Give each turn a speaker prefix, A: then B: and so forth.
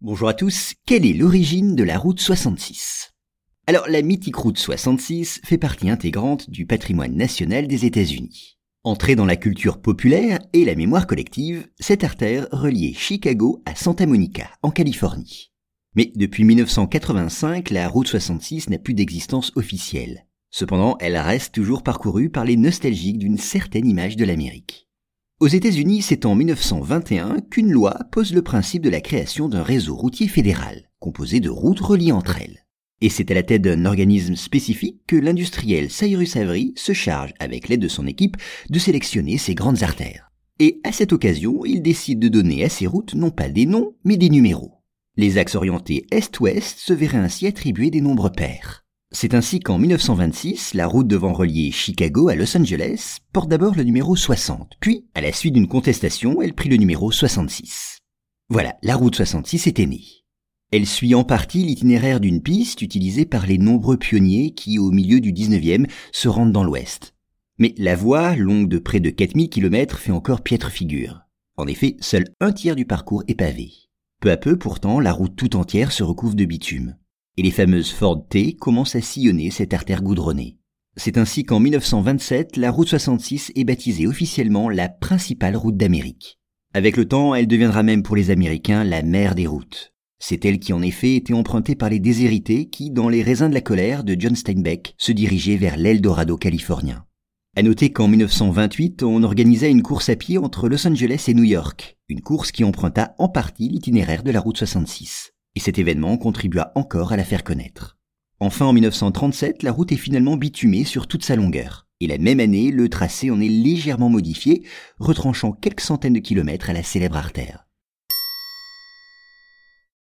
A: Bonjour à tous, quelle est l'origine de la route 66 Alors la mythique route 66 fait partie intégrante du patrimoine national des États-Unis. Entrée dans la culture populaire et la mémoire collective, cette artère reliait Chicago à Santa Monica, en Californie. Mais depuis 1985, la route 66 n'a plus d'existence officielle. Cependant, elle reste toujours parcourue par les nostalgiques d'une certaine image de l'Amérique. Aux États-Unis, c'est en 1921 qu'une loi pose le principe de la création d'un réseau routier fédéral, composé de routes reliées entre elles. Et c'est à la tête d'un organisme spécifique que l'industriel Cyrus Avery se charge, avec l'aide de son équipe, de sélectionner ces grandes artères. Et à cette occasion, il décide de donner à ces routes non pas des noms, mais des numéros. Les axes orientés est-ouest se verraient ainsi attribuer des nombres pairs. C'est ainsi qu'en 1926, la route devant relier Chicago à Los Angeles porte d'abord le numéro 60, puis, à la suite d'une contestation, elle prit le numéro 66. Voilà, la route 66 était née. Elle suit en partie l'itinéraire d'une piste utilisée par les nombreux pionniers qui, au milieu du 19e, se rendent dans l'ouest. Mais la voie, longue de près de 4000 km, fait encore piètre figure. En effet, seul un tiers du parcours est pavé. Peu à peu, pourtant, la route tout entière se recouvre de bitume et les fameuses Ford T commencent à sillonner cette artère goudronnée. C'est ainsi qu'en 1927, la route 66 est baptisée officiellement la principale route d'Amérique. Avec le temps, elle deviendra même pour les Américains la mère des routes. C'est elle qui en effet était empruntée par les déshérités qui, dans les raisins de la colère de John Steinbeck, se dirigeaient vers l'Eldorado californien. À noter qu'en 1928, on organisa une course à pied entre Los Angeles et New York, une course qui emprunta en partie l'itinéraire de la route 66 et cet événement contribua encore à la faire connaître. Enfin, en 1937, la route est finalement bitumée sur toute sa longueur. Et la même année, le tracé en est légèrement modifié, retranchant quelques centaines de kilomètres à la célèbre artère.